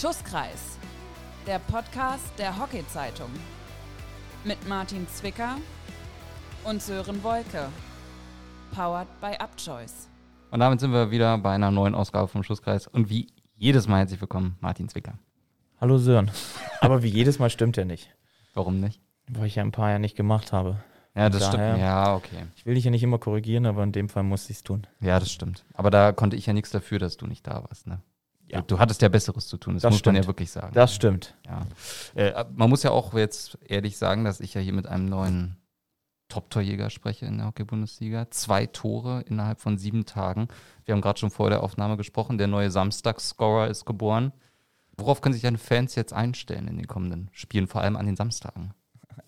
Schusskreis, der Podcast der Hockey-Zeitung. Mit Martin Zwicker und Sören Wolke. Powered by Upchoice. Und damit sind wir wieder bei einer neuen Ausgabe vom Schusskreis. Und wie jedes Mal herzlich willkommen, Martin Zwicker. Hallo Sören. Aber wie jedes Mal stimmt er nicht. Warum nicht? Weil ich ja ein paar ja nicht gemacht habe. Ja, das Daher- stimmt. Ja, okay. Ich will dich ja nicht immer korrigieren, aber in dem Fall musste ich es tun. Ja, das stimmt. Aber da konnte ich ja nichts dafür, dass du nicht da warst. Ne? Ja. Du, hattest ja Besseres zu tun, das, Das muss man ja stimmt. wirklich sagen. Das stimmt. Ja. Äh, man muss ja auch jetzt ehrlich sagen, dass ich ja hier mit einem neuen Top-Torjäger spreche in der Hockey-Bundesliga. Zwei Tore innerhalb von sieben Tagen. Wir haben gerade schon vor der Aufnahme gesprochen. Der neue Samstagsscorer ist geboren. Worauf können sich deine Fans jetzt einstellen in den kommenden Spielen, vor allem an den Samstagen?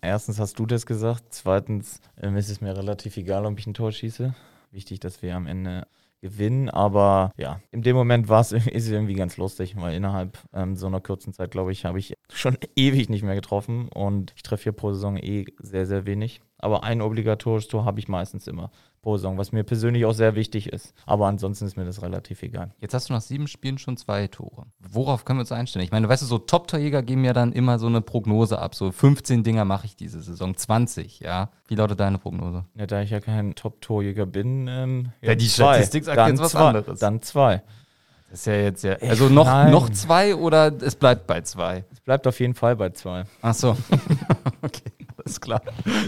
Erstens hast du das gesagt. Zweitens ähm, ist es mir relativ egal, ob ich ein Tor schieße. Wichtig, dass wir am Ende gewinnen. Aber ja, in dem Moment war es irgendwie ganz lustig, weil innerhalb ähm, so einer kurzen Zeit, glaube ich, habe ich schon ewig nicht mehr getroffen. Und ich treffe hier pro Saison eh sehr, sehr wenig. Aber ein obligatorisches Tor habe ich meistens immer pro Saison, was mir persönlich auch sehr wichtig ist. Aber ansonsten ist mir das relativ egal. Jetzt hast du nach sieben Spielen schon zwei Tore. Worauf können wir uns einstellen? Ich meine, weißt du, so Top-Torjäger geben ja dann immer so eine Prognose ab. So 15 Dinger mache ich diese Saison, 20, ja. Wie lautet deine Prognose? Ja, da ich ja kein Top-Torjäger bin, ähm, Ja, die zwei. Statistik sagt dann jetzt was zwei. anderes. Dann zwei. Das ist ja jetzt ja. Also noch, nein. noch zwei oder es bleibt bei zwei? Es bleibt auf jeden Fall bei zwei. Ach so. okay, alles klar.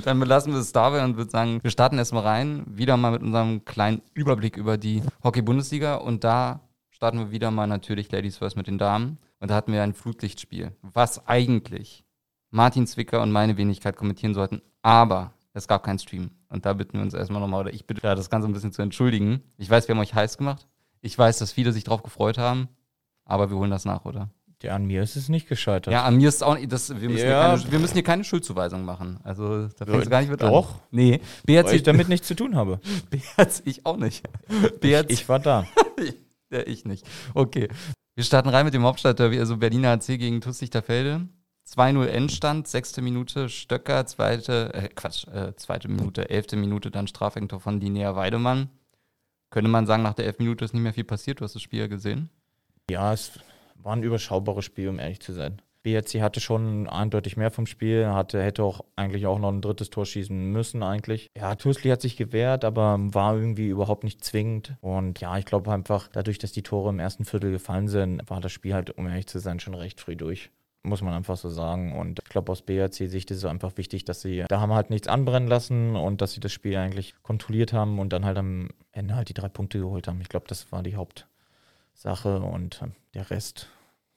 Dann belassen wir es dabei und würde sagen, wir starten erstmal rein. Wieder mal mit unserem kleinen Überblick über die Hockey-Bundesliga. Und da starten wir wieder mal natürlich Ladies First mit den Damen. Und da hatten wir ein Flutlichtspiel, was eigentlich Martin Zwicker und meine Wenigkeit kommentieren sollten. Aber es gab keinen Stream. Und da bitten wir uns erstmal nochmal, oder ich bitte da das Ganze ein bisschen zu entschuldigen. Ich weiß, wir haben euch heiß gemacht. Ich weiß, dass viele sich drauf gefreut haben. Aber wir holen das nach, oder? Ja, an mir ist es nicht gescheitert. Ja, an mir ist auch nicht, das, wir, müssen Ja. hier keine, wir müssen hier keine Schuldzuweisung machen. Also da fängt es Ja, gar nicht mit doch. an. Nee, weil ich damit nichts zu tun habe. BRC, ich auch nicht. BRC, Ich war da. ja, ich nicht. Okay. Wir starten rein mit dem Hauptstadtderby, also Berliner AC gegen TuS Lichterfelde. 2-0 Endstand, sechste Minute Stöcker, zweite, äh, Quatsch, äh, zweite Minute, elfte Minute dann Strafentor von Linnea Weidemann. Könnte man sagen, nach der elf Minute ist nicht mehr viel passiert, du hast das Spiel ja gesehen. Ja, es war ein überschaubares Spiel, um ehrlich zu sein. BRC hatte schon eindeutig mehr vom Spiel, hatte, hätte auch eigentlich auch noch ein drittes Tor schießen müssen eigentlich. Ja, Tusli hat sich gewehrt, aber war irgendwie überhaupt nicht zwingend. Und ja, ich glaube einfach, dadurch, dass die Tore im ersten Viertel gefallen sind, war das Spiel halt, um ehrlich zu sein, schon recht früh durch. Muss man einfach so sagen. Und ich glaube, aus BRC-Sicht ist es einfach wichtig, dass sie, da haben halt nichts anbrennen lassen und dass sie das Spiel eigentlich kontrolliert haben und dann halt am Ende halt die drei Punkte geholt haben. Ich glaube, das war die Hauptsache und äh, der Rest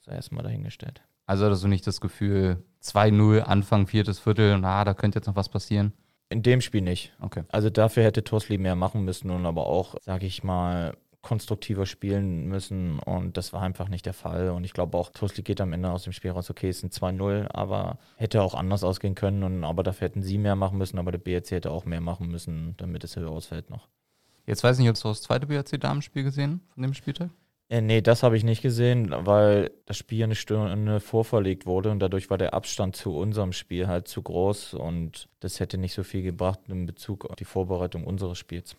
sei erstmal dahingestellt. Also hattest du nicht das Gefühl, 2-0, Anfang, viertes Viertel, na, da könnte jetzt noch was passieren? In dem Spiel nicht. Okay. Also dafür hätte Tosli mehr machen müssen und aber auch, sage ich mal, konstruktiver spielen müssen und das war einfach nicht der Fall und ich glaube auch, Tosli geht am Ende aus dem Spiel raus, okay, es sind 2-0, aber hätte auch anders ausgehen können und aber dafür hätten sie mehr machen müssen, aber der BRC hätte auch mehr machen müssen, damit es höher ausfällt noch. Jetzt weiß ich nicht, hast du das zweite BRC-Damenspiel gesehen von dem Spieltag? Äh, nee, das habe ich nicht gesehen, weil das Spiel eine Stunde vorverlegt wurde und dadurch war der Abstand zu unserem Spiel halt zu groß und das hätte nicht so viel gebracht in Bezug auf die Vorbereitung unseres Spiels.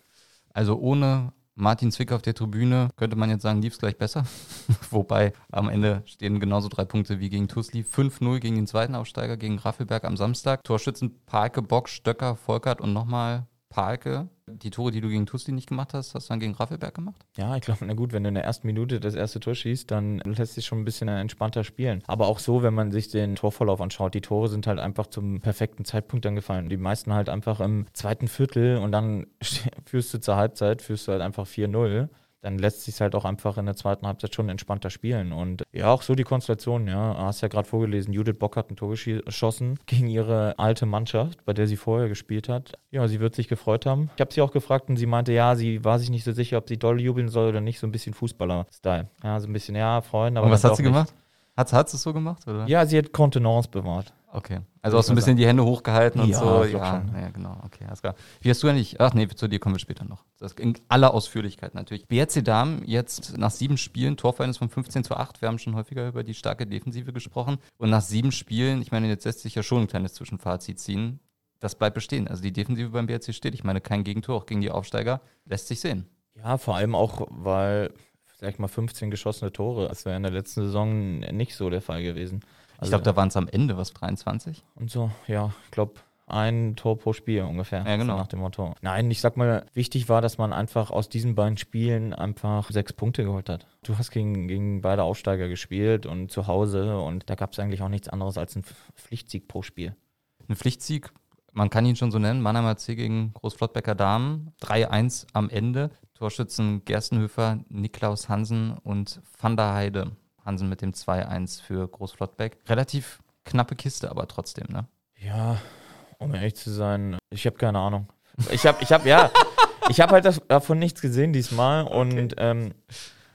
Also ohne Martin Zwick auf der Tribüne könnte man jetzt sagen, lief es gleich besser. Wobei am Ende stehen genauso drei Punkte wie gegen Tusli. 5-0 gegen den zweiten Aufsteiger, gegen Raffelberg am Samstag. Torschützen Palke, Bock, Stöcker, Volkert und nochmal Palke. Die Tore, die du gegen Tusli nicht gemacht hast, hast du dann gegen Raffelberg gemacht? Ja, ich glaube, na gut, wenn du in der ersten Minute das erste Tor schießt, dann lässt sich schon ein bisschen entspannter spielen. Aber auch so, wenn man sich den Torverlauf anschaut, die Tore sind halt einfach zum perfekten Zeitpunkt dann gefallen. Die meisten halt einfach im zweiten Viertel und dann führst du zur Halbzeit, führst du halt einfach 4-0. Dann lässt sich halt auch einfach in der zweiten Halbzeit schon entspannter spielen. Und ja, auch so die Konstellation, ja. Hast ja gerade vorgelesen, Judith Bock hat ein Tor geschossen gegen ihre alte Mannschaft, bei der sie vorher gespielt hat. Ja, sie wird sich gefreut haben. Ich habe sie auch gefragt und sie meinte, ja, sie war sich nicht so sicher, ob sie doll jubeln soll oder nicht. So ein bisschen Fußballer-Style. Ja, so ein bisschen, ja, freuen, aber und was hat sie nicht. gemacht? Hat, hat sie es so gemacht? Oder? Ja, sie hat Kontenance bewahrt. Okay. Also auch so ein bisschen die Hände hochgehalten und Ja, so. Ja, schon. ja, genau. Okay, alles klar. Wie hast du eigentlich? Ach nee, zu dir kommen wir später noch. Das in aller Ausführlichkeit natürlich. BRC Damen jetzt nach sieben Spielen, Torverhältnis von 15 zu 8. Wir haben schon häufiger über die starke Defensive gesprochen. Und nach sieben Spielen, ich meine, jetzt lässt sich ja schon ein kleines Zwischenfazit ziehen. Das bleibt bestehen. Also die Defensive beim BRC steht. Ich meine, kein Gegentor, auch gegen die Aufsteiger. Lässt sich sehen. Ja, vor allem auch, weil sag ich mal, 15 geschossene Tore. Das wäre in der letzten Saison nicht so der Fall gewesen. Also, ich glaube, da waren es am Ende was, 23? Und so, ja, ich glaube, ein Tor pro Spiel ungefähr. Ja, genau. Nach dem Motto. Nein, ich sag mal, wichtig war, dass man einfach aus diesen beiden Spielen einfach sechs Punkte geholt hat. Du hast gegen, gegen beide Aufsteiger gespielt und zu Hause und da gab es eigentlich auch nichts anderes als einen Pflichtsieg pro Spiel. Ein Pflichtsieg, man kann ihn schon so nennen, Mannheimer C gegen Großflottbecker Damen, 3-1 am Ende. Torschützen Gerstenhöfer, Niklaus Hansen und Van der Heide. Hansen mit dem 2-1 für Großflottbeck. Relativ knappe Kiste, aber trotzdem, ne? Ja, um ehrlich zu sein, ich habe keine Ahnung. Ich habe, ich habe, ja, ich habe halt das, davon nichts gesehen diesmal und ähm,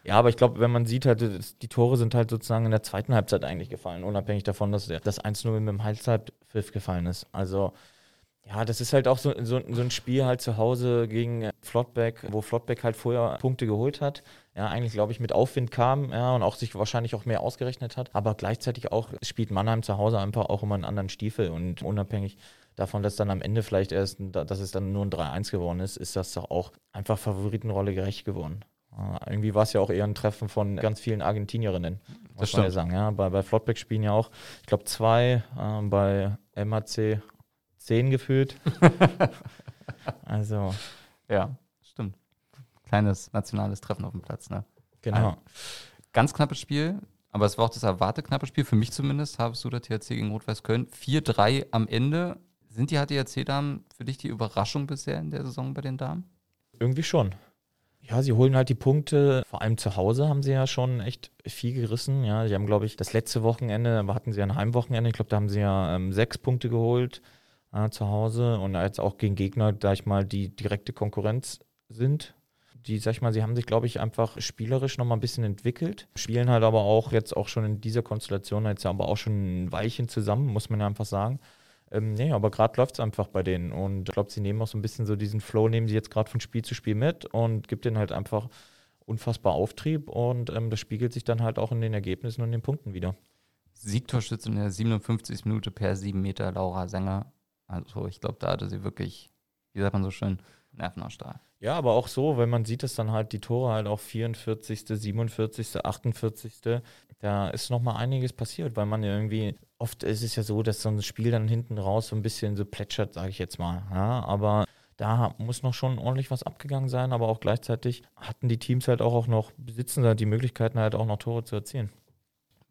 ja, aber ich glaube, wenn man sieht, halt, die Tore sind halt sozusagen in der zweiten Halbzeit eigentlich gefallen, unabhängig davon, dass das 1-0 mit dem Halbzeitpfiff gefallen ist. Also ja, das ist halt auch so, so, so, ein Spiel halt zu Hause gegen Flottbeck, wo Flottbeck halt vorher Punkte geholt hat. Ja, eigentlich glaube ich mit Aufwind kam, ja, und auch sich wahrscheinlich auch mehr ausgerechnet hat. Aber gleichzeitig auch spielt Mannheim zu Hause einfach auch immer einen anderen Stiefel und unabhängig davon, dass dann am Ende vielleicht erst, dass es dann nur ein 3-1 geworden ist, ist das doch auch einfach Favoritenrolle gerecht geworden. Uh, irgendwie war es ja auch eher ein Treffen von ganz vielen Argentinierinnen, muss das man ja sagen. Ja, bei, bei Flottbeck spielen ja auch, ich glaube, zwei, äh, bei MAC zehn gefühlt. also. Ja, stimmt. Kleines nationales Treffen auf dem Platz, ne? Genau. Ein ganz knappes Spiel, aber es war auch das erwarte knappe Spiel, für mich zumindest, habest du der THC gegen Rot-Weiß Köln. 4-3 am Ende. Sind die HTHC-Damen für dich die Überraschung bisher in der Saison bei den Damen? Irgendwie schon. Ja, sie holen halt die Punkte. Vor allem zu Hause haben sie ja schon echt viel gerissen. Ja, sie haben, glaube ich, das letzte Wochenende, hatten sie ein Heimwochenende. Ich glaube, da haben sie ja ähm, sechs Punkte geholt äh, zu Hause und jetzt auch gegen Gegner, sag ich mal, die direkte Konkurrenz sind. Die, sag ich mal, sie haben sich, glaube ich, einfach spielerisch nochmal ein bisschen entwickelt. Spielen halt aber auch jetzt auch schon in dieser Konstellation jetzt aber auch schon ein Weilchen zusammen, muss man ja einfach sagen. Ähm, nee, aber gerade läuft es einfach bei denen und ich glaube, sie nehmen auch so ein bisschen so diesen Flow, nehmen sie jetzt gerade von Spiel zu Spiel mit und gibt denen halt einfach unfassbar Auftrieb und ähm, das spiegelt sich dann halt auch in den Ergebnissen und den Punkten wieder. Siegtorschütze in der 57. Minute per 7 Meter Laura Sänger also ich glaube, da hatte sie wirklich, wie sagt man so schön, Nerven aus Stahl. Ja, aber auch so, wenn man sieht, dass dann halt die Tore halt auch 44., 47., 48., da ist nochmal einiges passiert, weil man ja irgendwie, oft ist es ja so, dass so ein Spiel dann hinten raus so ein bisschen so plätschert, sage ich jetzt mal. Ja, aber da muss noch schon ordentlich was abgegangen sein, aber auch gleichzeitig hatten die Teams halt auch, auch noch, besitzen halt die Möglichkeiten halt auch noch Tore zu erzielen.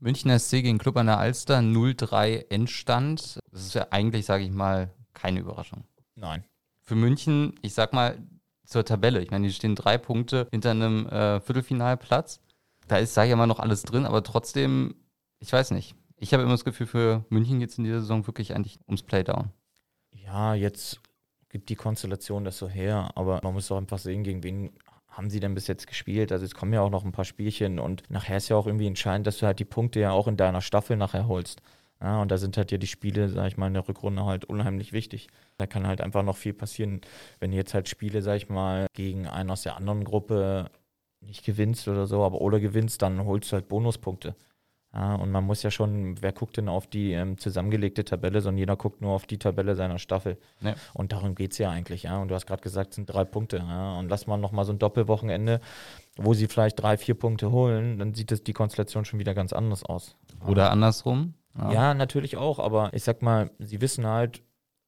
Münchner SC gegen Club an der Alster 0-3 Endstand. Das ist ja eigentlich, sage ich mal, keine Überraschung. Nein. Für München, ich sag mal, zur Tabelle. Ich meine, die stehen drei Punkte hinter einem äh, Viertelfinalplatz. Da ist, sage ich mal, noch alles drin, aber trotzdem, ich weiß nicht. Ich habe immer das Gefühl, für München geht es in dieser Saison wirklich eigentlich ums Playdown. Ja, jetzt gibt die Konstellation das so her, aber man muss doch einfach sehen, gegen wen haben sie denn bis jetzt gespielt? Also es kommen ja auch noch ein paar Spielchen und nachher ist ja auch irgendwie entscheidend, dass du halt die Punkte ja auch in deiner Staffel nachher holst. Ja, und da sind halt ja die Spiele, sag ich mal, in der Rückrunde halt unheimlich wichtig. Da kann halt einfach noch viel passieren. Wenn jetzt halt Spiele, sag ich mal, gegen einen aus der anderen Gruppe nicht gewinnst oder so, aber oder gewinnst, dann holst du halt Bonuspunkte. Ja, und man muss ja schon, wer guckt denn auf die ähm, zusammengelegte Tabelle, sondern jeder guckt nur auf die Tabelle seiner Staffel. Ja. Und darum geht es ja eigentlich, ja. Und du hast gerade gesagt, es sind drei Punkte, ja. Und lass mal nochmal so ein Doppelwochenende, wo sie vielleicht drei, vier Punkte holen, dann sieht das die Konstellation schon wieder ganz anders aus. Oder andersrum. Ja. ja, natürlich auch, aber ich sag mal, sie wissen halt,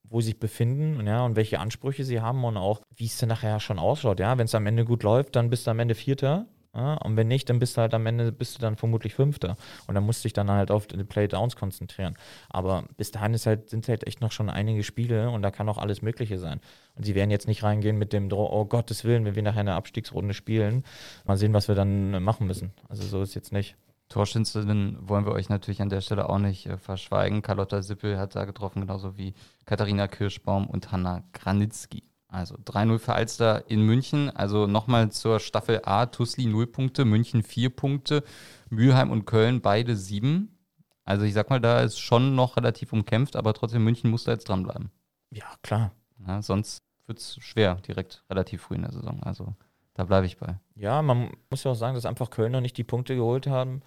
wo sie sich befinden ja, und welche Ansprüche sie haben und auch, wie es dann nachher schon ausschaut. Ja, wenn es am Ende gut läuft, dann bist du am Ende Vierter ja, und wenn nicht, dann bist du halt am Ende bist du dann vermutlich Fünfter. Und dann musst du dich dann halt auf die Playdowns konzentrieren. Aber bis dahin ist halt, sind halt echt noch schon einige Spiele und da kann auch alles Mögliche sein. Und sie werden jetzt nicht reingehen mit dem Dro oh Gottes Willen, wenn wir nachher eine Abstiegsrunde spielen. Mal sehen, was wir dann machen müssen. Also so ist jetzt nicht. Torschützerin wollen wir euch natürlich an der Stelle auch nicht äh, verschweigen. Carlotta Sippel hat da getroffen, genauso wie Katharina Kirschbaum und Hanna Granitzky. Also 3-0 für Alster in München. Also nochmal zur Staffel A. Tusli 0 Punkte, München 4 Punkte, Mülheim und Köln beide 7. Also ich sag mal, da ist schon noch relativ umkämpft, aber trotzdem München muss da jetzt dranbleiben. Ja, klar. Ja, sonst wird es schwer, direkt relativ früh in der Saison. Also da bleibe ich bei. Ja, man muss ja auch sagen, dass einfach Kölner nicht die Punkte geholt haben,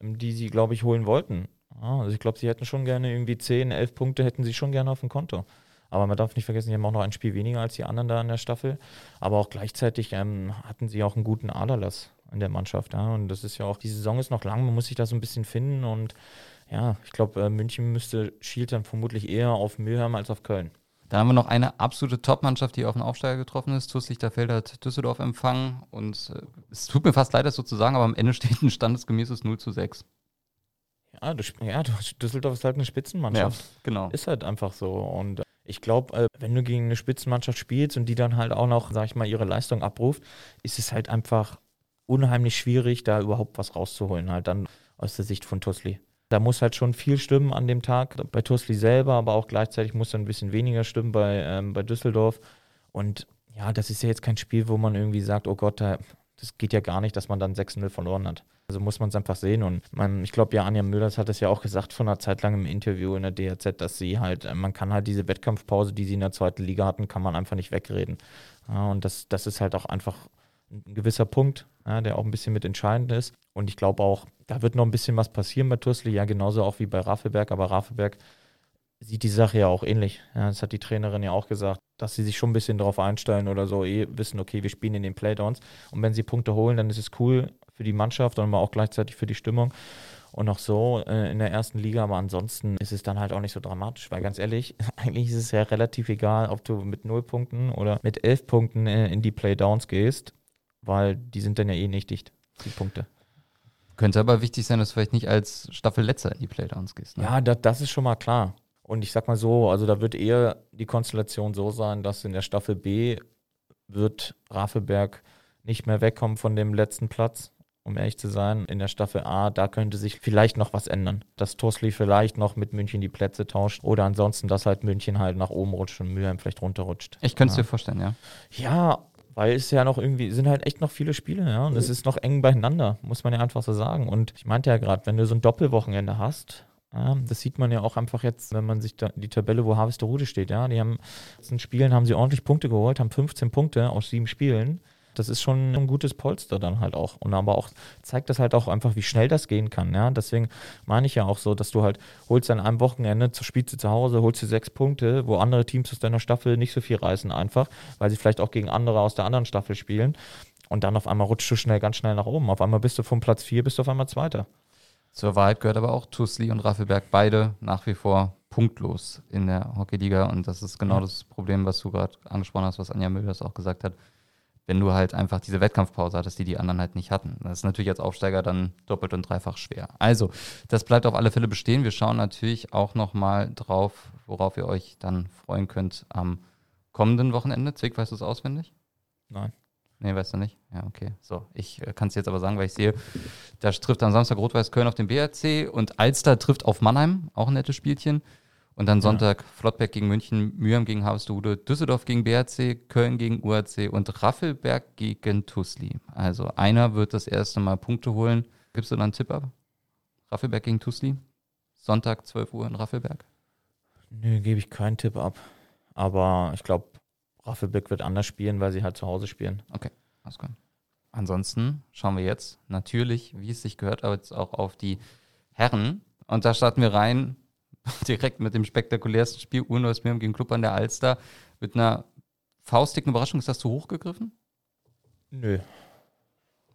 die sie, glaube ich, holen wollten. Also ich glaube, sie hätten schon gerne irgendwie 10, 11 Punkte hätten sie schon gerne auf dem Konto. Aber man darf nicht vergessen, sie haben auch noch ein Spiel weniger als die anderen da in der Staffel. Aber auch gleichzeitig ähm, hatten sie auch einen guten Aderlass. in der Mannschaft. Ja. Und das ist ja auch, die Saison ist noch lang, man muss sich da so ein bisschen finden. Und ja, ich glaube, äh, München müsste schielt dann vermutlich eher auf Mülheim als auf Köln. Da haben wir noch eine absolute Top-Mannschaft, die auf den Aufsteiger getroffen ist. TuS Lichterfeld hat Düsseldorf empfangen. Und äh, es tut mir fast leid, das so zu sagen, aber am Ende steht ein standesgemäßes 0 zu 6. Ja, du, ja, Düsseldorf ist halt eine Spitzenmannschaft. Ja, genau. Ist halt einfach so. Und ich glaube, äh, wenn du gegen eine Spitzenmannschaft spielst und die dann halt auch noch, sag ich mal, ihre Leistung abruft, ist es halt einfach unheimlich schwierig, da überhaupt was rauszuholen, halt dann aus der Sicht von Tusli. Da muss halt schon viel stimmen an dem Tag, bei Tusli selber, aber auch gleichzeitig muss dann ein bisschen weniger stimmen bei, ähm, bei Düsseldorf. Und ja, das ist ja jetzt kein Spiel, wo man irgendwie sagt, oh Gott, da, das geht ja gar nicht, dass man dann 6-0 verloren hat. Also muss man es einfach sehen. Und man, ich glaube, ja, Anja Müllers hat es ja auch gesagt von einer Zeit lang im Interview in der DRZ, dass sie halt, äh, man kann halt diese Wettkampfpause, die sie in der zweiten Liga hatten, kann man einfach nicht wegreden. Ja, und das, das ist halt auch einfach ein gewisser Punkt, ja, der auch ein bisschen mit entscheidend ist. Und ich glaube auch, da wird noch ein bisschen was passieren bei Tursli, ja, genauso auch wie bei Raffelberg, aber Raffelberg sieht die Sache ja auch ähnlich. Ja, das hat die Trainerin ja auch gesagt, dass sie sich schon ein bisschen darauf einstellen oder so, eh wissen, okay, wir spielen in den Playdowns. Und wenn sie Punkte holen, dann ist es cool für die Mannschaft und auch gleichzeitig für die Stimmung. Und auch so äh, in der ersten Liga, aber ansonsten ist es dann halt auch nicht so dramatisch, weil ganz ehrlich, eigentlich ist es ja relativ egal, ob du mit null Punkten oder mit elf Punkten äh, in die Playdowns gehst, weil die sind dann ja eh nicht dicht, die Punkte. Könnte aber wichtig sein, dass du vielleicht nicht als Staffelletzter in die Playdowns gehst. Ne? Ja, das, das ist schon mal klar. Und ich sag mal so, also da wird eher die Konstellation so sein, dass in der Staffel B wird Rafelberg nicht mehr wegkommen von dem letzten Platz, um ehrlich zu sein. In der Staffel A, da könnte sich vielleicht noch was ändern. Dass Tosli vielleicht noch mit München die Plätze tauscht oder ansonsten, dass halt München halt nach oben rutscht und Mülheim vielleicht runterrutscht. Ich könnte es ja. dir vorstellen, ja. Ja, weil es ja noch irgendwie, sind halt echt noch viele Spiele, ja. Und es ist noch eng beieinander, muss man ja einfach so sagen. Und ich meinte ja gerade, wenn du so ein Doppelwochenende hast, ja, das sieht man ja auch einfach jetzt, wenn man sich da die Tabelle, wo Harvester steht, ja. Die haben in Spielen haben sie ordentlich Punkte geholt, haben 15 Punkte aus sieben Spielen. Das ist schon ein gutes Polster dann halt auch. Und aber auch zeigt das halt auch einfach, wie schnell das gehen kann. Ja? Deswegen meine ich ja auch so, dass du halt holst an einem Wochenende, spielst du zu Hause, holst du sechs Punkte, wo andere Teams aus deiner Staffel nicht so viel reißen einfach, weil sie vielleicht auch gegen andere aus der anderen Staffel spielen. Und dann auf einmal rutschst du schnell, ganz schnell nach oben. Auf einmal bist du vom Platz vier, bist du auf einmal Zweiter. Zur Wahrheit gehört aber auch Tusli und Raffelberg beide nach wie vor punktlos in der Hockeyliga. Und das ist genau ja. das Problem, was du gerade angesprochen hast, was Anja Müllers auch gesagt hat wenn du halt einfach diese Wettkampfpause hattest, die die anderen halt nicht hatten. Das ist natürlich als Aufsteiger dann doppelt und dreifach schwer. Also, das bleibt auf alle Fälle bestehen. Wir schauen natürlich auch nochmal drauf, worauf ihr euch dann freuen könnt am kommenden Wochenende. Zwick, weißt du es auswendig? Nein. Nee, weißt du nicht? Ja, okay. So, ich äh, kann es jetzt aber sagen, weil ich sehe, da trifft am Samstag Rot-Weiß Köln auf den BRC und Alster trifft auf Mannheim, auch ein nettes Spielchen. Und dann Sonntag ja. Flottbeck gegen München, Mülheim gegen Harvestehude, Düsseldorf gegen BRC, Köln gegen UAC und Raffelberg gegen Tusli. Also einer wird das erste Mal Punkte holen. Gibst du dann einen Tipp ab? Raffelberg gegen Tusli? Sonntag 12 Uhr in Raffelberg? Nö, gebe ich keinen Tipp ab. Aber ich glaube, Raffelberg wird anders spielen, weil sie halt zu Hause spielen. Okay, alles klar. Ansonsten schauen wir jetzt natürlich, wie es sich gehört, aber jetzt auch auf die Herren. Und da starten wir rein direkt mit dem spektakulärsten Spiel Urneus Mirm gegen Club an der Alster mit einer faustdicken Überraschung. Ist das zu hoch gegriffen? Nö.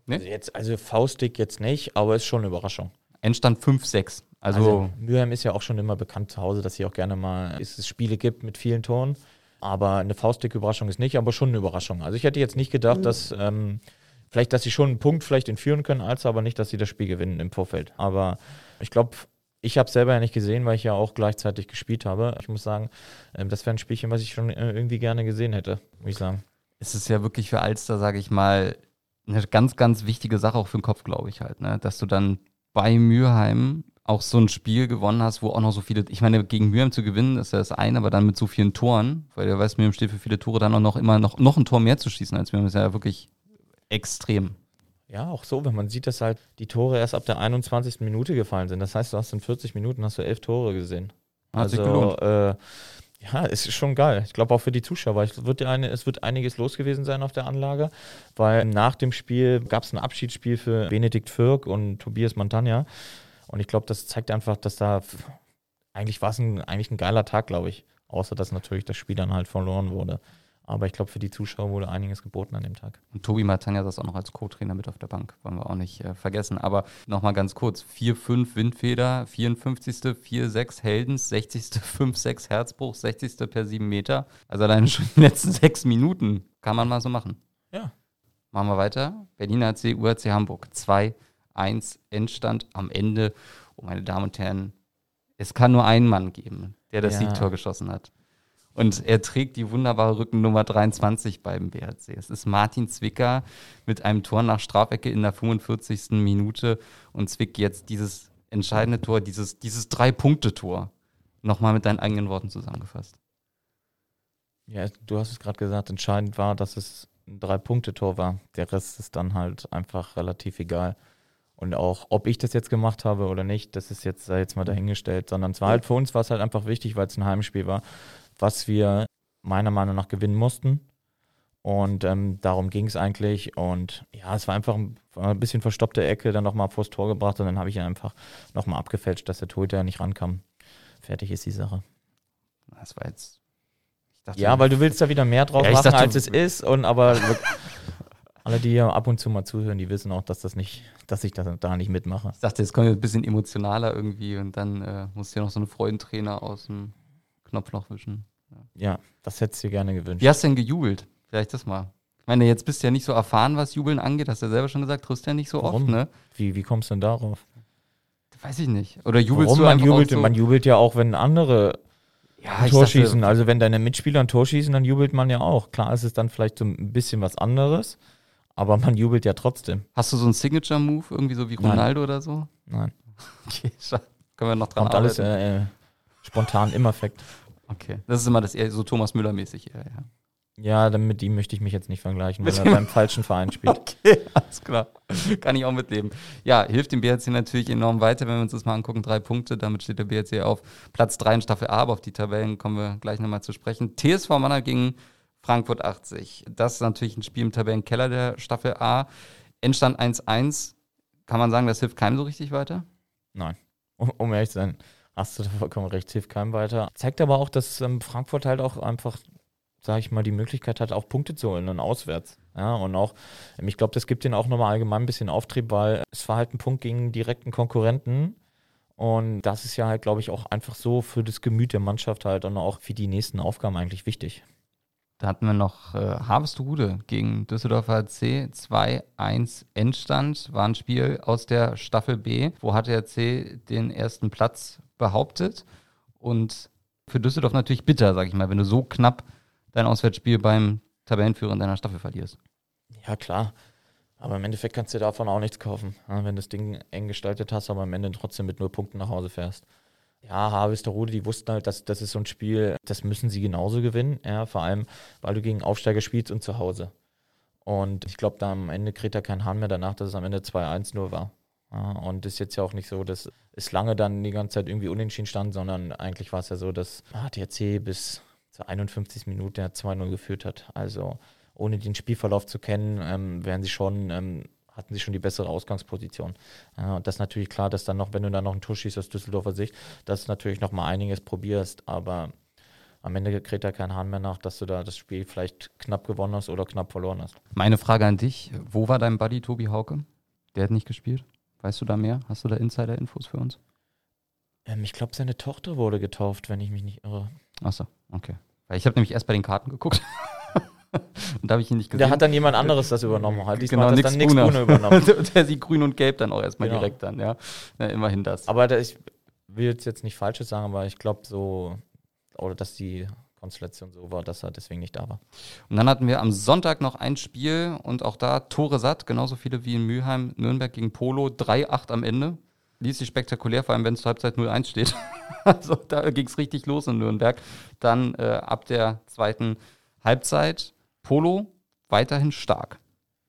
Nee? Also, jetzt, also faustdick jetzt nicht, aber ist schon eine Überraschung. Endstand 5-6. Also, also Mülheim ist ja auch schon immer bekannt zu Hause, dass sie auch gerne mal es Spiele gibt mit vielen Toren. Aber eine faustdicke Überraschung ist nicht, aber schon eine Überraschung. Also ich hätte jetzt nicht gedacht, mhm. dass ähm, vielleicht, dass sie schon einen Punkt vielleicht entführen können, als aber nicht, dass sie das Spiel gewinnen im Vorfeld. Aber ich glaube, ich habe es selber ja nicht gesehen, weil ich ja auch gleichzeitig gespielt habe. Ich muss sagen, ähm, das wäre ein Spielchen, was ich schon äh, irgendwie gerne gesehen hätte, muss ich sagen. Es ist ja wirklich für Alster, sage ich mal, eine ganz, ganz wichtige Sache auch für den Kopf, glaube ich halt, ne? dass du dann bei Mürheim auch so ein Spiel gewonnen hast, wo auch noch so viele, ich meine, gegen Mürheim zu gewinnen, ist ja das eine, aber dann mit so vielen Toren, weil du weißt, Mürheim steht für viele Tore, dann auch noch immer noch, noch ein Tor mehr zu schießen als Mürheim, ist ja wirklich extrem. Ja, auch so, wenn man sieht, dass halt die Tore erst ab der 21. Minute gefallen sind. Das heißt, du hast in 40 Minuten hast du elf Tore gesehen. Hat also. Äh, ja, es ist schon geil. Ich glaube auch für die Zuschauer. Es wird, eine, es wird einiges los gewesen sein auf der Anlage, weil nach dem Spiel gab es ein Abschiedsspiel für Benedikt Fürk und Tobias Montagna. Und ich glaube, das zeigt einfach, dass da eigentlich war es ein, eigentlich ein geiler Tag, glaube ich. Außer dass natürlich das Spiel dann halt verloren wurde. Aber ich glaube, für die Zuschauer wurde einiges geboten an dem Tag. Und Tobi Martanja saß auch noch als Co-Trainer mit auf der Bank, wollen wir auch nicht äh, vergessen. Aber nochmal ganz kurz: 4-5 Windfeder, 54. 4-6 Heldens, 60. 5-6 Herzbruch, 60. per 7 Meter. Also alleine schon die letzten sechs Minuten kann man mal so machen. Ja. Machen wir weiter. Berliner AC, UAC Hamburg. 2-1 Endstand am Ende. Oh, meine Damen und Herren, es kann nur einen Mann geben, der das Ja. Siegtor geschossen hat. Und er trägt die wunderbare Rückennummer 23 beim BRC. Es ist Martin Zwicker mit einem Tor nach Strafecke in der 45. Minute und Zwick jetzt dieses entscheidende Tor, dieses, dieses Drei-Punkte-Tor. Nochmal mit deinen eigenen Worten zusammengefasst. Ja, du hast es gerade gesagt, entscheidend war, dass es ein Drei-Punkte-Tor war. Der Rest ist dann halt einfach relativ egal. Und auch, ob ich das jetzt gemacht habe oder nicht, das ist jetzt, jetzt mal dahingestellt, sondern es war halt für uns war es halt einfach wichtig, weil es ein Heimspiel war, was wir meiner Meinung nach gewinnen mussten. Und ähm, darum ging es eigentlich. Und ja, es war einfach ein, ein bisschen verstoppte Ecke, dann nochmal vors Tor gebracht und dann habe ich ihn einfach nochmal abgefälscht, dass der Torhüter nicht rankam. Fertig ist die Sache. Das war jetzt. Ich dachte, Ja, weil du willst da wieder mehr draus Ja, machen, dachte- als es ist. Und aber alle, die hier ab und zu mal zuhören, die wissen auch, dass das nicht, dass ich das da nicht mitmache. Ich dachte, es kommt jetzt ein bisschen emotionaler irgendwie und dann äh, musst du ja noch so eine Freudenträne aus dem Knopfloch wischen. Ja, das hättest du dir gerne gewünscht. Wie hast du denn gejubelt? Vielleicht das mal. Ich meine, jetzt bist du ja nicht so erfahren, was Jubeln angeht. Hast du ja selber schon gesagt, triffst ja nicht so Warum? oft, ne? Wie, wie kommst du denn darauf? Weiß ich nicht. Oder jubelst Warum du man jubelt? auch so? Man jubelt ja auch, wenn andere ja, Tor schießen. Also wenn deine Mitspieler ein Tor schießen, dann jubelt man ja auch. Klar ist es dann vielleicht so ein bisschen was anderes, aber man jubelt ja trotzdem. Hast du so einen Signature-Move, irgendwie so wie Nein. Ronaldo oder so? Nein, Okay, schade. Können wir noch dran kommt alles arbeiten. äh, äh, spontan im Affekt. Okay. Das ist immer das eher so Thomas Müller-mäßig eher, ja. Ja, dann mit ihm möchte ich mich jetzt nicht vergleichen, weil er beim falschen Verein spielt. Okay, alles klar. Kann ich auch mitleben. Ja, hilft dem BRC natürlich enorm weiter, wenn wir uns das mal angucken. Drei Punkte, damit steht der BRC auf Platz 3 in Staffel A, aber auf die Tabellen kommen wir gleich nochmal zu sprechen. TSV Mannheim gegen Frankfurt 80. Das ist natürlich ein Spiel im Tabellenkeller der Staffel A. Endstand 1-1. Kann man sagen, das hilft keinem so richtig weiter? Nein. Um, um ehrlich zu sein, hast du da vollkommen recht, hilft keinem weiter. Zeigt aber auch, dass ähm, Frankfurt halt auch einfach, sage ich mal, die Möglichkeit hat, auch Punkte zu holen und auswärts. Ja, und auch, ähm, ich glaube, das gibt denen auch nochmal allgemein ein bisschen Auftrieb, weil es war halt ein Punkt gegen direkten Konkurrenten. Und das ist ja halt, glaube ich, auch einfach so für das Gemüt der Mannschaft halt und auch für die nächsten Aufgaben eigentlich wichtig. Da hatten wir noch äh, Harvesterude gegen Düsseldorfer HC. 2-1 Endstand. War ein Spiel aus der Staffel B, wo HTRC den ersten Platz behauptet. Und für Düsseldorf natürlich bitter, sag ich mal, wenn du so knapp dein Auswärtsspiel beim Tabellenführer in deiner Staffel verlierst. Ja, klar. Aber im Endeffekt kannst du davon auch nichts kaufen, ja, wenn du das Ding eng gestaltet hast, aber am Ende trotzdem mit null Punkten nach Hause fährst. Ja, Harvesterode, die wussten halt, dass das ist so ein Spiel, das müssen sie genauso gewinnen. Ja, vor allem, weil du gegen Aufsteiger spielst und zu Hause. Und ich glaube, da am Ende kriegt er keinen Hahn mehr danach, dass es am Ende 2-1 nur war. Ja, und ist jetzt ja auch nicht so, dass es lange dann die ganze Zeit irgendwie unentschieden stand, sondern eigentlich war es ja so, dass HTC bis zur 51. Minute ja 2-0 geführt hat. Also ohne den Spielverlauf zu kennen, ähm, wären sie schon, ähm, hatten sie schon die bessere Ausgangsposition. Und das ist natürlich klar, dass dann noch, wenn du dann noch ein Tor schießt aus Düsseldorfer Sicht, dass du natürlich noch mal einiges probierst, aber am Ende kräht da kein Hahn mehr nach, dass du da das Spiel vielleicht knapp gewonnen hast oder knapp verloren hast. Meine Frage an dich: Wo war dein Buddy Tobi Hauke? Der hat nicht gespielt. Weißt du da mehr? Hast du da Insider-Infos für uns? Ähm, ich glaube, seine Tochter wurde getauft, wenn ich mich nicht irre. Achso, okay. Weil ich habe nämlich erst bei den Karten geguckt. und da habe ich ihn nicht gesehen. Da hat dann jemand anderes das übernommen. Halt. Diesmal Genau, hat das Nick dann Nick Spooner. Übernommen. Der sieht grün und gelb dann auch erstmal Genau. direkt dann, ja. ja immerhin das. Aber da, ich will jetzt, jetzt nicht Falsches sagen, aber ich glaube so, oder dass die Konstellation so war, dass er deswegen nicht da war. Und dann hatten wir am Sonntag noch ein Spiel und auch da Tore satt, genauso viele wie in Mülheim, Nürnberg gegen Polo, 3-8 am Ende. Ließ sich spektakulär, vor allem wenn es zur Halbzeit 0-1 steht. also da ging es richtig los in Nürnberg. Dann äh, ab der zweiten Halbzeit Polo weiterhin stark.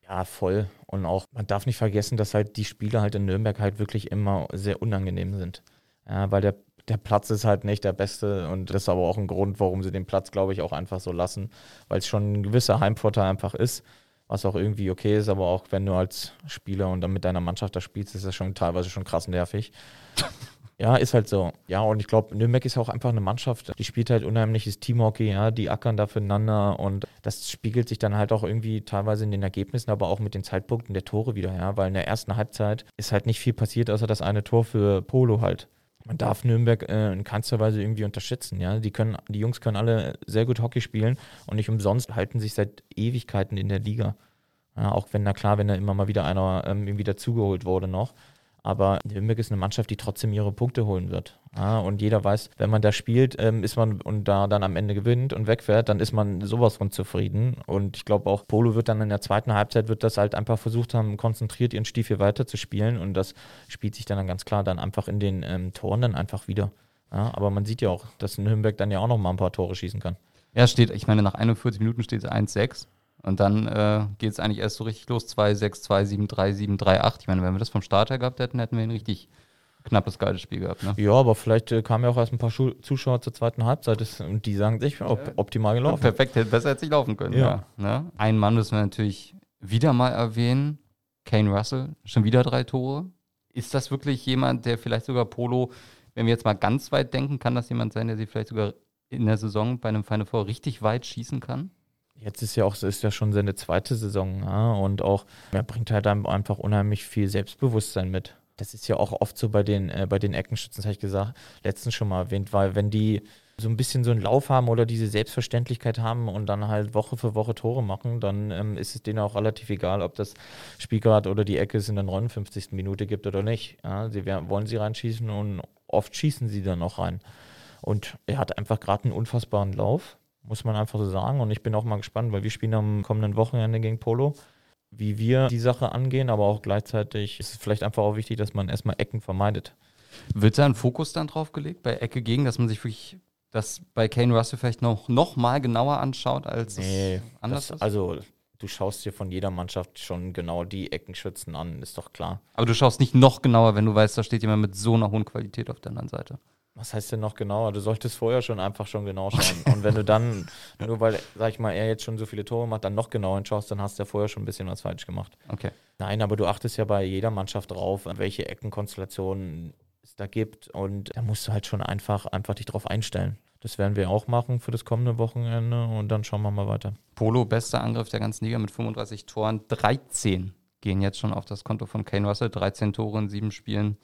Ja, voll. Und auch, man darf nicht vergessen, dass halt die Spiele halt in Nürnberg halt wirklich immer sehr unangenehm sind. Ja, weil der, der Platz ist halt nicht der beste und das ist aber auch ein Grund, warum sie den Platz, glaube ich, auch einfach so lassen, weil es schon ein gewisser Heimvorteil einfach ist, was auch irgendwie okay ist, aber auch wenn du als Spieler und dann mit deiner Mannschaft da spielst, ist das schon teilweise schon krass nervig. Ja, ist halt so. Ja, und ich glaube, Nürnberg ist auch einfach eine Mannschaft, die spielt halt unheimliches Teamhockey, ja, die ackern da füreinander und das spiegelt sich dann halt auch irgendwie teilweise in den Ergebnissen, aber auch mit den Zeitpunkten der Tore wieder, ja, weil in der ersten Halbzeit ist halt nicht viel passiert, außer das eine Tor für Polo halt. Man darf Nürnberg äh, in keinster Weise irgendwie unterschätzen, ja. Die können, die Jungs können alle sehr gut Hockey spielen und nicht umsonst halten sich seit Ewigkeiten in der Liga. Ja, auch wenn, na klar, wenn da immer mal wieder einer ähm, irgendwie dazugeholt wurde noch. Aber Nürnberg ist eine Mannschaft, die trotzdem ihre Punkte holen wird. Ja, und jeder weiß, wenn man da spielt, ähm, ist man und da dann am Ende gewinnt und wegfährt, dann ist man sowas von zufrieden. Und ich glaube auch, Polo wird dann in der zweiten Halbzeit wird das halt einfach versucht haben, konzentriert ihren Stiefel weiterzuspielen. Und das spielt sich dann, dann ganz klar dann einfach in den ähm, Toren dann einfach wieder. Ja, aber man sieht ja auch, dass Nürnberg dann ja auch noch mal ein paar Tore schießen kann. Ja, steht, ich meine, nach 41 Minuten steht es 1-6. Und dann äh, geht es eigentlich erst so richtig los. 2, 6, 2, 7, 3, 7, 3, 8. Ich meine, wenn wir das vom Start her gehabt hätten, hätten wir ein richtig knappes, geiles Spiel gehabt. Ne? Ja, aber vielleicht äh, kamen ja auch erst ein paar Schu Zuschauer zur zweiten Halbzeit das, und die sagen sich, op optimal gelaufen. Perfekt, hätte besser hätte sich laufen können. Ja. ja ne? Ein Mann müssen wir natürlich wieder mal erwähnen. Kane Russell, schon wieder drei Tore. Ist das wirklich jemand, der vielleicht sogar Polo, wenn wir jetzt mal ganz weit denken, kann das jemand sein, der sich vielleicht sogar in der Saison bei einem Final Four richtig weit schießen kann? Jetzt ist ja auch, ist ja schon seine zweite Saison ja, und auch, er bringt halt einfach unheimlich viel Selbstbewusstsein mit. Das ist ja auch oft so bei den, äh, bei den Eckenschützen, das habe ich gesagt, letztens schon mal erwähnt, weil wenn die so ein bisschen so einen Lauf haben oder diese Selbstverständlichkeit haben und dann halt Woche für Woche Tore machen, dann ähm, ist es denen auch relativ egal, ob das Spielgrad oder die Ecke es in der 59. Minute gibt oder nicht. Ja, sie werden, wollen sie reinschießen und oft schießen sie dann auch rein. Und er hat einfach gerade einen unfassbaren Lauf muss man einfach so sagen. Und ich bin auch mal gespannt, weil wir spielen am kommenden Wochenende gegen Polo, wie wir die Sache angehen, aber auch gleichzeitig ist es vielleicht einfach auch wichtig, dass man erstmal Ecken vermeidet. Wird da ein Fokus dann drauf gelegt bei Ecke gegen, dass man sich wirklich das bei Kane Russell vielleicht noch, noch mal genauer anschaut als nee, anders das, ist? Also du schaust dir von jeder Mannschaft schon genau die Eckenschützen an, ist doch klar. Aber du schaust nicht noch genauer, wenn du weißt, da steht jemand mit so einer hohen Qualität auf der anderen Seite was heißt denn noch genauer? Du solltest vorher schon einfach schon genau schauen. Und wenn du dann, nur weil, sag ich mal, er jetzt schon so viele Tore macht, dann noch genauer hinschaust, dann hast du ja vorher schon ein bisschen was falsch gemacht. Okay. Nein, aber du achtest ja bei jeder Mannschaft drauf, welche Eckenkonstellationen es da gibt. Und da musst du halt schon einfach, einfach dich drauf einstellen. Das werden wir auch machen für das kommende Wochenende und dann schauen wir mal weiter. Polo, bester Angriff der ganzen Liga mit 35 Toren. 13 gehen jetzt schon auf das Konto von Kane Russell. 13 Tore in sieben Spielen.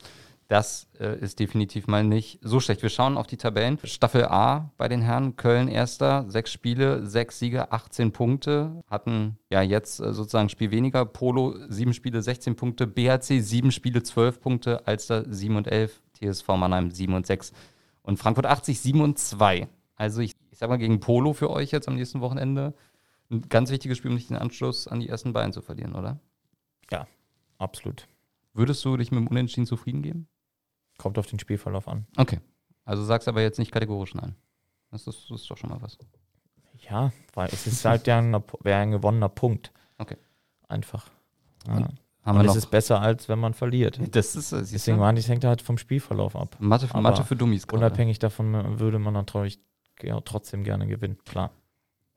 Das äh, ist definitiv mal nicht so schlecht. Wir schauen auf die Tabellen. Staffel A bei den Herren, Köln erster, sechs Spiele, sechs Siege, 18 Punkte. Hatten ja jetzt äh, sozusagen ein Spiel weniger. Polo sieben Spiele, 16 Punkte. BHC sieben Spiele, 12 Punkte. Alster 7 und 11. TSV Mannheim 7 und 6. Und Frankfurt 80, 7 und 2. Also ich, ich sag mal gegen Polo für euch jetzt am nächsten Wochenende. Ein ganz wichtiges Spiel, um nicht den Anschluss an die ersten beiden zu verlieren, oder? Ja, absolut. Würdest du dich mit dem Unentschieden zufrieden geben? Kommt auf den Spielverlauf an. Okay. Also sagst aber jetzt nicht kategorisch nein. Das ist, das ist doch schon mal was. Ja, weil es ist halt ja ein, ein gewonnener Punkt. Okay. Einfach. Ja. Haben Und es ist besser, als wenn man verliert. Das ist es. Deswegen waren die hängt halt vom Spielverlauf ab. Mathe für, Mathe für Dummies. Gerade. Unabhängig davon würde man natürlich trotzdem gerne gewinnen, klar.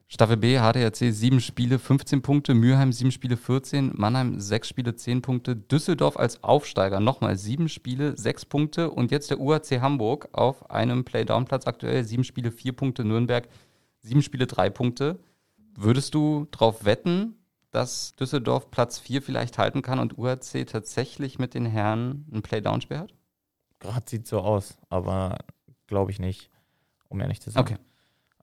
Staffel B, HDRC 7 Spiele, 15 Punkte, Mülheim 7 Spiele, 14, Mannheim 6 Spiele, 10 Punkte, Düsseldorf als Aufsteiger nochmal 7 Spiele, 6 Punkte und jetzt der UAC Hamburg auf einem Playdown-Platz aktuell 7 Spiele, 4 Punkte, Nürnberg 7 Spiele, 3 Punkte. Würdest du darauf wetten, dass Düsseldorf Platz 4 vielleicht halten kann und UAC tatsächlich mit den Herren ein Playdown-Spiel hat? Gerade sieht so aus, aber glaube ich nicht, um ehrlich zu sein. Okay.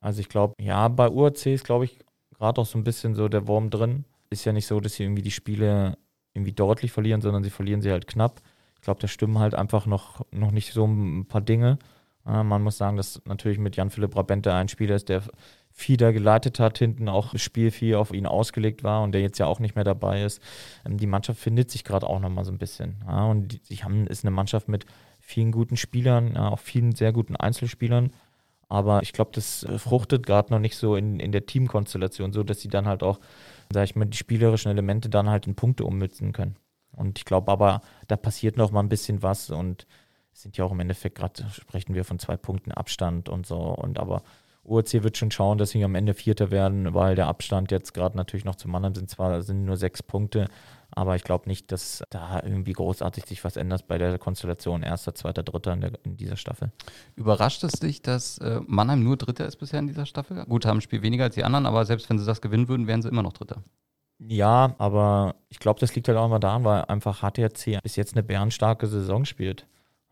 Also ich glaube, ja, bei UAC ist, glaube ich, gerade auch so ein bisschen so der Wurm drin. Ist ja nicht so, dass sie irgendwie die Spiele irgendwie deutlich verlieren, sondern sie verlieren sie halt knapp. Ich glaube, da stimmen halt einfach noch, noch nicht so ein paar Dinge. Äh, man muss sagen, dass natürlich mit Jan-Philipp Rabente ein Spieler ist, der viel da geleitet hat, hinten auch das Spiel viel auf ihn ausgelegt war und der jetzt ja auch nicht mehr dabei ist. Ähm, die Mannschaft findet sich gerade auch nochmal so ein bisschen. Und sie haben, ist eine Mannschaft mit vielen guten Spielern, auch vielen sehr guten Einzelspielern. Aber ich glaube, das äh, fruchtet gerade noch nicht so in, in der Teamkonstellation, so dass sie dann halt auch, sag ich mal, die spielerischen Elemente dann halt in Punkte ummützen können. Und ich glaube aber, da passiert noch mal ein bisschen was und es sind ja auch im Endeffekt gerade, sprechen wir von zwei Punkten Abstand und so. Und aber URC wird schon schauen, dass sie am Ende Vierter werden, weil der Abstand jetzt gerade natürlich noch zum Mannheim sind zwar sind nur sechs Punkte, Aber ich glaube nicht, dass da irgendwie großartig sich was ändert bei der Konstellation erster, zweiter, dritter in, der, in dieser Staffel. Überrascht es dich, dass äh, Mannheim nur Dritter ist bisher in dieser Staffel? Gut, haben ein Spiel weniger als die anderen, aber selbst wenn sie das gewinnen würden, wären sie immer noch Dritter. Ja, aber ich glaube, das liegt halt auch immer daran, weil einfach HTRC bis jetzt eine bärenstarke Saison spielt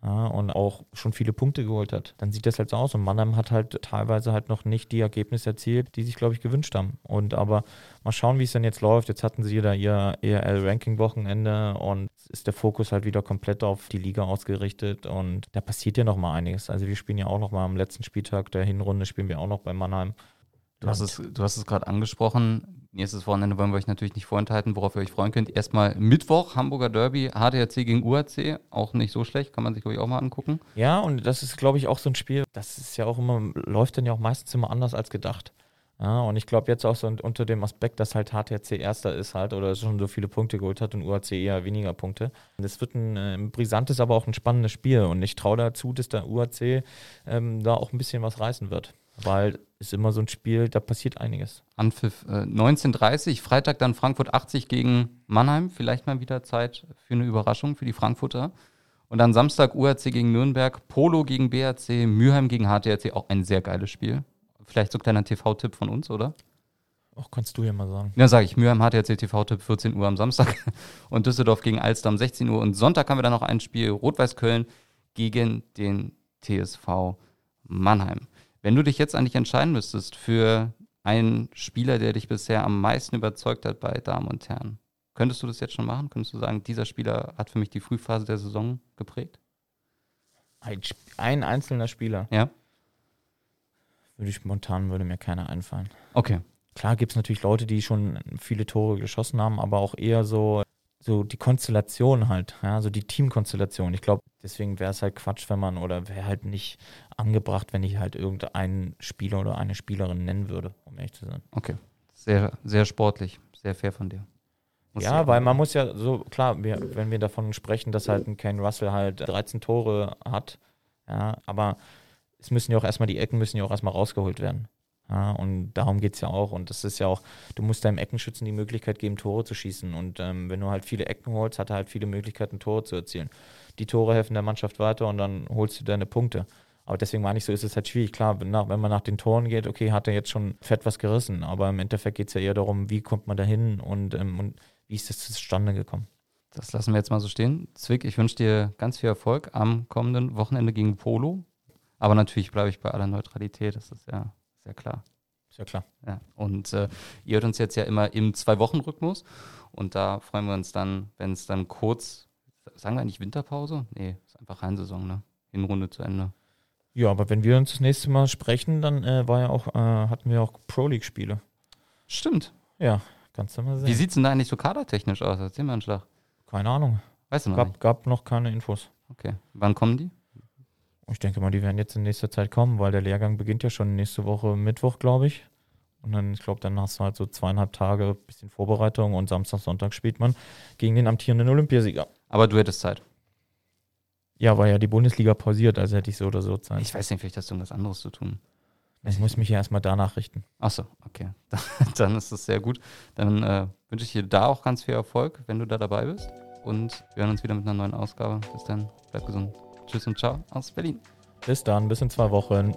ja, und auch schon viele Punkte geholt hat, dann sieht das halt so aus. Und Mannheim hat halt teilweise halt noch nicht die Ergebnisse erzielt, die sich, glaube ich, gewünscht haben. Und aber mal schauen, wie es dann jetzt läuft. Jetzt hatten sie da ihr ERL-Ranking-Wochenende und ist der Fokus halt wieder komplett auf die Liga ausgerichtet. Und da passiert ja noch mal einiges. Also wir spielen ja auch noch mal am letzten Spieltag der Hinrunde, spielen wir auch noch bei Mannheim. Du hast es, du hast es gerade angesprochen. Nächstes Wochenende wollen wir euch natürlich nicht vorenthalten, worauf ihr euch freuen könnt. Erstmal Mittwoch, Hamburger Derby, HDRC gegen UAC. Auch nicht so schlecht, kann man sich, glaube ich, auch mal angucken. Ja, und das ist, glaube ich, auch so ein Spiel, das ist ja auch immer, läuft dann ja auch meistens immer anders als gedacht. Ja, und ich glaube jetzt auch so unter dem Aspekt, dass halt HTC Erster ist halt oder schon so viele Punkte geholt hat und UAC eher weniger Punkte. Das wird ein äh, brisantes, aber auch ein spannendes Spiel und ich traue dazu, dass der UAC ähm, da auch ein bisschen was reißen wird. Weil es immer so ein Spiel, da passiert einiges. Anpfiff äh, 19.30 Freitag dann Frankfurt 80 gegen Mannheim. Vielleicht mal wieder Zeit für eine Überraschung für die Frankfurter. Und dann Samstag URC gegen Nürnberg, Polo gegen BRC, Mülheim gegen HTRC. Auch ein sehr geiles Spiel. Vielleicht so ein kleiner TV-Tipp von uns, oder? Auch kannst du ja mal sagen. Ja, sage ich. Mülheim HTRC TV-Tipp 14 Uhr am Samstag und Düsseldorf gegen Alster um 16 Uhr. Und Sonntag haben wir dann noch ein Spiel Rot-Weiß-Köln gegen den TSV Mannheim. Wenn du dich jetzt eigentlich entscheiden müsstest für einen Spieler, der dich bisher am meisten überzeugt hat bei Damen und Herren, könntest du das jetzt schon machen? Könntest du sagen, dieser Spieler hat für mich die Frühphase der Saison geprägt? Ein, ein einzelner Spieler? Ja. Würde ich spontan, würde mir keiner einfallen. Okay. Klar gibt es natürlich Leute, die schon viele Tore geschossen haben, aber auch eher so so die Konstellation halt, ja, so die Teamkonstellation. Ich glaube, deswegen wäre es halt Quatsch, wenn man oder wäre halt nicht angebracht, wenn ich halt irgendeinen Spieler oder eine Spielerin nennen würde, um ehrlich zu sein. Okay. Sehr, sehr sportlich, sehr fair von dir. Muss ja, weil man muss ja so, klar, wir, wenn wir davon sprechen, dass halt ein Ken Russell halt 13 Tore hat, ja, aber es müssen ja auch erstmal, die Ecken müssen ja auch erstmal rausgeholt werden. Ja, und darum geht es ja auch. Und das ist ja auch, du musst deinem Eckenschützen die Möglichkeit geben, Tore zu schießen. Und ähm, wenn du halt viele Ecken holst, hat er halt viele Möglichkeiten, Tore zu erzielen. Die Tore helfen der Mannschaft weiter und dann holst du deine Punkte. Aber deswegen meine ich so, ist es halt schwierig. Klar, wenn, wenn man nach den Toren geht, okay, hat er jetzt schon fett was gerissen. Aber im Endeffekt geht es ja eher darum, wie kommt man da hin und, ähm, und wie ist das zustande gekommen. Das lassen wir jetzt mal so stehen. Zwick, ich wünsche dir ganz viel Erfolg am kommenden Wochenende gegen Polo. Aber natürlich bleibe ich bei aller Neutralität, das ist ja ist ja klar. Ist ja klar. Ja. Und äh, ihr hört uns jetzt ja immer im Zwei-Wochen-Rhythmus. Und da freuen wir uns dann, wenn es dann kurz, sagen wir eigentlich Winterpause? Nee, ist einfach Reinsaison, ne? Hinrunde zu Ende. Ja, aber wenn wir uns das nächste Mal sprechen, dann äh, war ja auch, äh, hatten wir auch Pro-League-Spiele. Stimmt. Ja, kannst du mal sehen. Wie sieht es denn da eigentlich so kadertechnisch aus? Erzähl mal einen Schlag. Keine Ahnung. Weißt du noch gab, nicht? gab noch keine Infos. Okay. Wann kommen die? Ich denke mal, die werden jetzt in nächster Zeit kommen, weil der Lehrgang beginnt ja schon nächste Woche Mittwoch, glaube ich. Und dann, ich glaube, dann hast du halt so zweieinhalb Tage bisschen Vorbereitung und Samstag, Sonntag spielt man gegen den amtierenden Olympiasieger. Aber du hättest Zeit. Ja, war ja die Bundesliga pausiert, also hätte ich so oder so Zeit. Ich weiß nicht, vielleicht hast du irgendwas anderes zu tun. Ich muss mich ja erstmal danach richten. Achso, okay. dann ist das sehr gut. Dann äh, wünsche ich dir da auch ganz viel Erfolg, wenn du da dabei bist. Und wir hören uns wieder mit einer neuen Ausgabe. Bis dann, bleib gesund. Tschüss und ciao aus Berlin. Bis dann, bis in zwei Wochen.